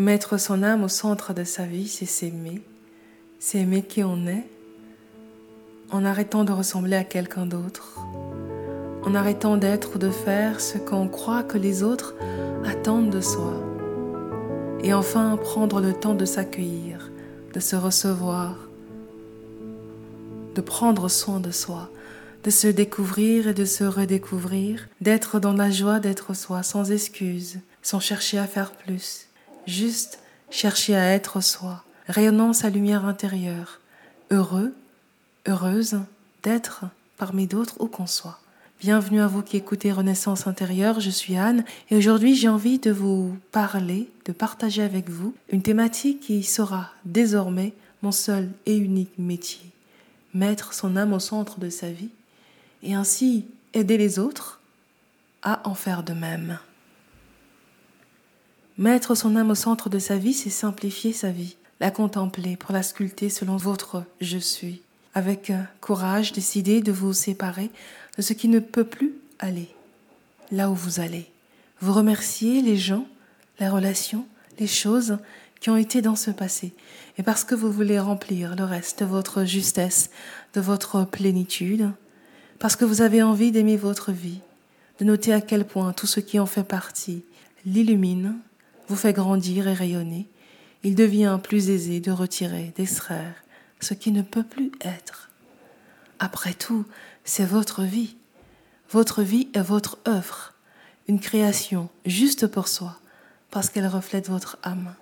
Mettre son âme au centre de sa vie, c'est s'aimer, c'est aimer qui on est, en arrêtant de ressembler à quelqu'un d'autre, en arrêtant d'être ou de faire ce qu'on croit que les autres attendent de soi, et enfin prendre le temps de s'accueillir, de se recevoir, de prendre soin de soi, de se découvrir et de se redécouvrir, d'être dans la joie d'être soi, sans excuse, sans chercher à faire plus, juste chercher à être soi, rayonnant sa lumière intérieure, heureux, heureuse d'être parmi d'autres où qu'on soit. Bienvenue à vous qui écoutez Renaissance intérieure, je suis Anne et aujourd'hui j'ai envie de vous parler, de partager avec vous une thématique qui sera désormais mon seul et unique métier. Mettre son âme au centre de sa vie et ainsi aider les autres à en faire de même. Mettre son âme au centre de sa vie, c'est simplifier sa vie, la contempler pour la sculpter selon votre je suis. Avec courage, décider de vous séparer de ce qui ne peut plus aller là où vous allez. Vous remerciez les gens, les relations, les choses qui ont été dans ce passé. Et parce que vous voulez remplir le reste de votre justesse, de votre plénitude, parce que vous avez envie d'aimer votre vie, de noter à quel point tout ce qui en fait partie l'illumine, vous fait grandir et rayonner, il devient plus aisé de retirer, d'extraire ce qui ne peut plus être. Après tout, c'est votre vie. Votre vie est votre œuvre, une création juste pour soi, parce qu'elle reflète votre âme.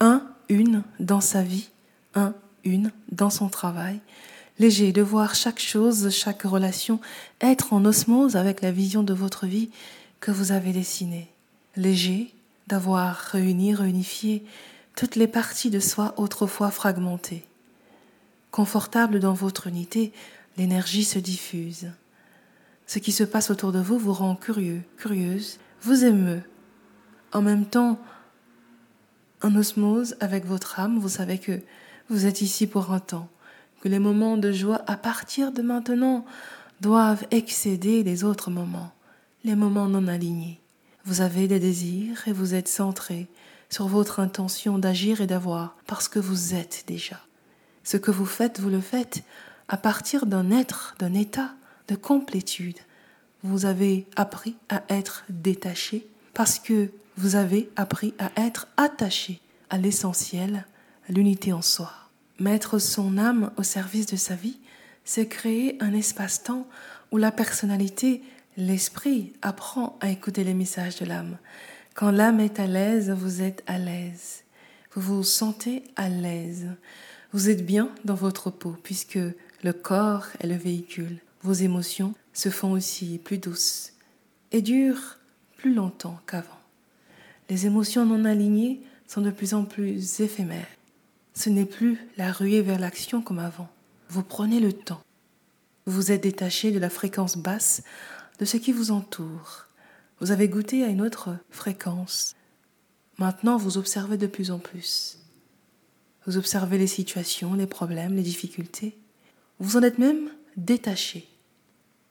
Un, une dans sa vie, un, une dans son travail, léger de voir chaque chose, chaque relation être en osmose avec la vision de votre vie que vous avez dessinée. Léger d'avoir réuni, réunifié toutes les parties de soi autrefois fragmentées. Confortable dans votre unité, l'énergie se diffuse. Ce qui se passe autour de vous vous rend curieux, curieuse, vous émeut. En même temps, en osmose avec votre âme, vous savez que vous êtes ici pour un temps, que les moments de joie à partir de maintenant doivent excéder les autres moments, les moments non alignés. Vous avez des désirs et vous êtes centré sur votre intention d'agir et d'avoir parce que vous êtes déjà. Ce que vous faites, vous le faites à partir d'un être, d'un état de complétude. Vous avez appris à être détaché parce que vous avez appris à être attaché à l'essentiel, à l'unité en soi. Mettre son âme au service de sa vie, c'est créer un espace-temps où la personnalité, l'esprit apprend à écouter les messages de l'âme. Quand l'âme est à l'aise, vous êtes à l'aise. Vous vous sentez à l'aise. Vous êtes bien dans votre peau puisque le corps est le véhicule. Vos émotions se font aussi plus douces et durent plus longtemps qu'avant. Les émotions non alignées sont de plus en plus éphémères. Ce n'est plus la ruée vers l'action comme avant. Vous prenez le temps. Vous êtes détaché de la fréquence basse de ce qui vous entoure. Vous avez goûté à une autre fréquence. Maintenant, vous observez de plus en plus. Vous observez les situations, les problèmes, les difficultés. Vous en êtes même détaché.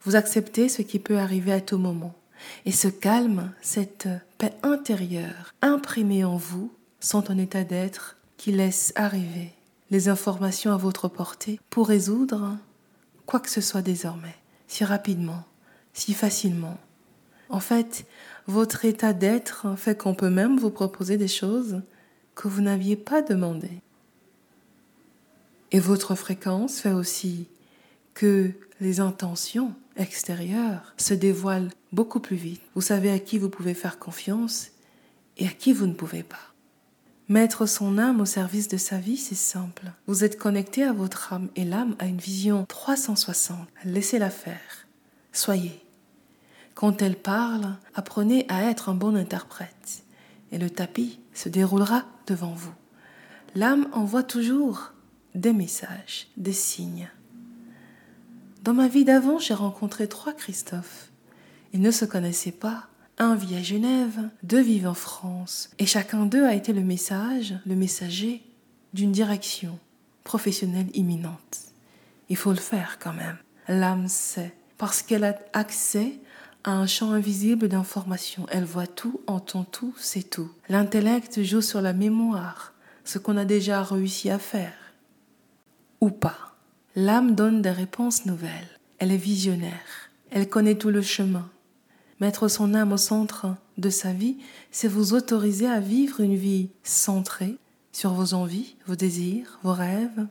Vous acceptez ce qui peut arriver à tout moment. Et ce calme, cette paix intérieure imprimée en vous, sont un état d'être qui laisse arriver les informations à votre portée pour résoudre quoi que ce soit désormais, si rapidement, si facilement. En fait, votre état d'être fait qu'on peut même vous proposer des choses que vous n'aviez pas demandées. Et votre fréquence fait aussi que les intentions extérieures se dévoilent beaucoup plus vite. Vous savez à qui vous pouvez faire confiance et à qui vous ne pouvez pas. Mettre son âme au service de sa vie, c'est simple. Vous êtes connecté à votre âme et l'âme a une vision 360. Laissez-la faire. Soyez. Quand elle parle, apprenez à être un bon interprète et le tapis se déroulera devant vous. L'âme envoie toujours des messages, des signes. Dans ma vie d'avant, j'ai rencontré trois Christophe. Ils ne se connaissaient pas, un vit à Genève, deux vivent en France, et chacun d'eux a été le message, le messager d'une direction professionnelle imminente. Il faut le faire quand même. L'âme sait, parce qu'elle a accès a un champ invisible d'information. Elle voit tout, entend tout, sait tout. L'intellect joue sur la mémoire, ce qu'on a déjà réussi à faire. Ou pas. L'âme donne des réponses nouvelles. Elle est visionnaire. Elle connaît tout le chemin. Mettre son âme au centre de sa vie, c'est vous autoriser à vivre une vie centrée sur vos envies, vos désirs, vos rêves,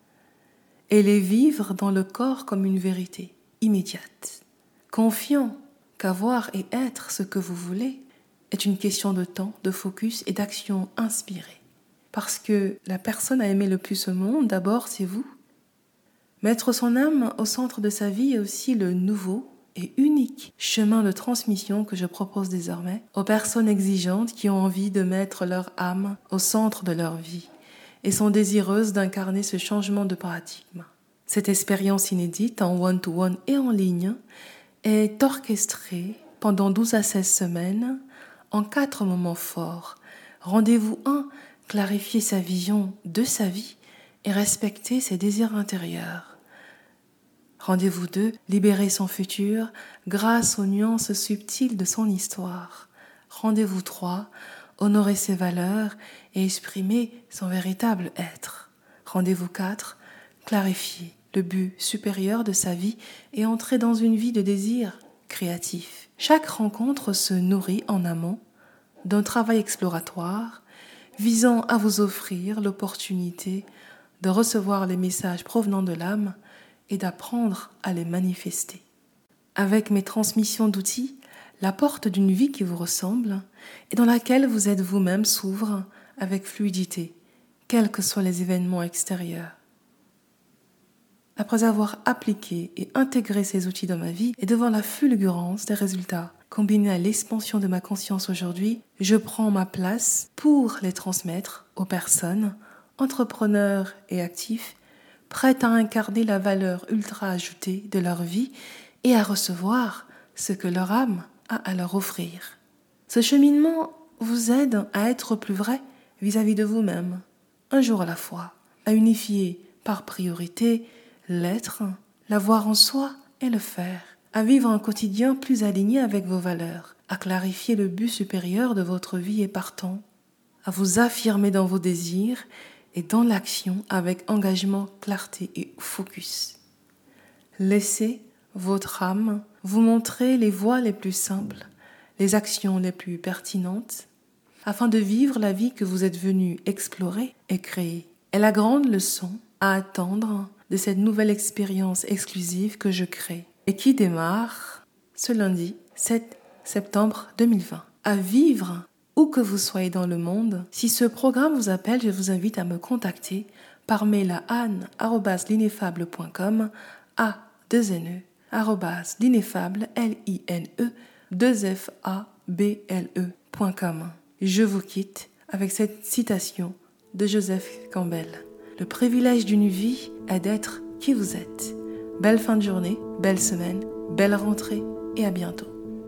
et les vivre dans le corps comme une vérité immédiate. Confiant qu'avoir et être ce que vous voulez est une question de temps, de focus et d'action inspirée. Parce que la personne à aimer le plus au monde, d'abord, c'est vous. Mettre son âme au centre de sa vie est aussi le nouveau et unique chemin de transmission que je propose désormais aux personnes exigeantes qui ont envie de mettre leur âme au centre de leur vie et sont désireuses d'incarner ce changement de paradigme. Cette expérience inédite en one-to-one et en ligne est orchestrée pendant 12 à 16 semaines en quatre moments forts. Rendez-vous 1, clarifier sa vision de sa vie et respecter ses désirs intérieurs. Rendez-vous 2, libérer son futur grâce aux nuances subtiles de son histoire. Rendez-vous 3, honorer ses valeurs et exprimer son véritable être. Rendez-vous 4, clarifier le but supérieur de sa vie et entrer dans une vie de désir créatif. Chaque rencontre se nourrit en amont d'un travail exploratoire visant à vous offrir l'opportunité de recevoir les messages provenant de l'âme et d'apprendre à les manifester. Avec mes transmissions d'outils, la porte d'une vie qui vous ressemble et dans laquelle vous êtes vous-même s'ouvre avec fluidité, quels que soient les événements extérieurs. Après avoir appliqué et intégré ces outils dans ma vie et devant la fulgurance des résultats combinés à l'expansion de ma conscience aujourd'hui, je prends ma place pour les transmettre aux personnes, entrepreneurs et actifs prêtes à incarner la valeur ultra ajoutée de leur vie et à recevoir ce que leur âme a à leur offrir. Ce cheminement vous aide à être plus vrai vis-à-vis de vous-même, un jour à la fois, à unifier par priorité l'être, l'avoir en soi et le faire, à vivre un quotidien plus aligné avec vos valeurs, à clarifier le but supérieur de votre vie et partant, à vous affirmer dans vos désirs et dans l'action avec engagement, clarté et focus. Laissez votre âme vous montrer les voies les plus simples, les actions les plus pertinentes, afin de vivre la vie que vous êtes venu explorer et créer. Et la grande leçon à attendre de cette nouvelle expérience exclusive que je crée et qui démarre ce lundi 7 septembre 2020. À vivre où que vous soyez dans le monde, si ce programme vous appelle, je vous invite à me contacter par mail à anne.l'ineffable.com a 2 n e l'ineffable l i n e 2 f a b l e.com. Je vous quitte avec cette citation de Joseph Campbell. Le privilège d'une vie est d'être qui vous êtes. Belle fin de journée, belle semaine, belle rentrée et à bientôt.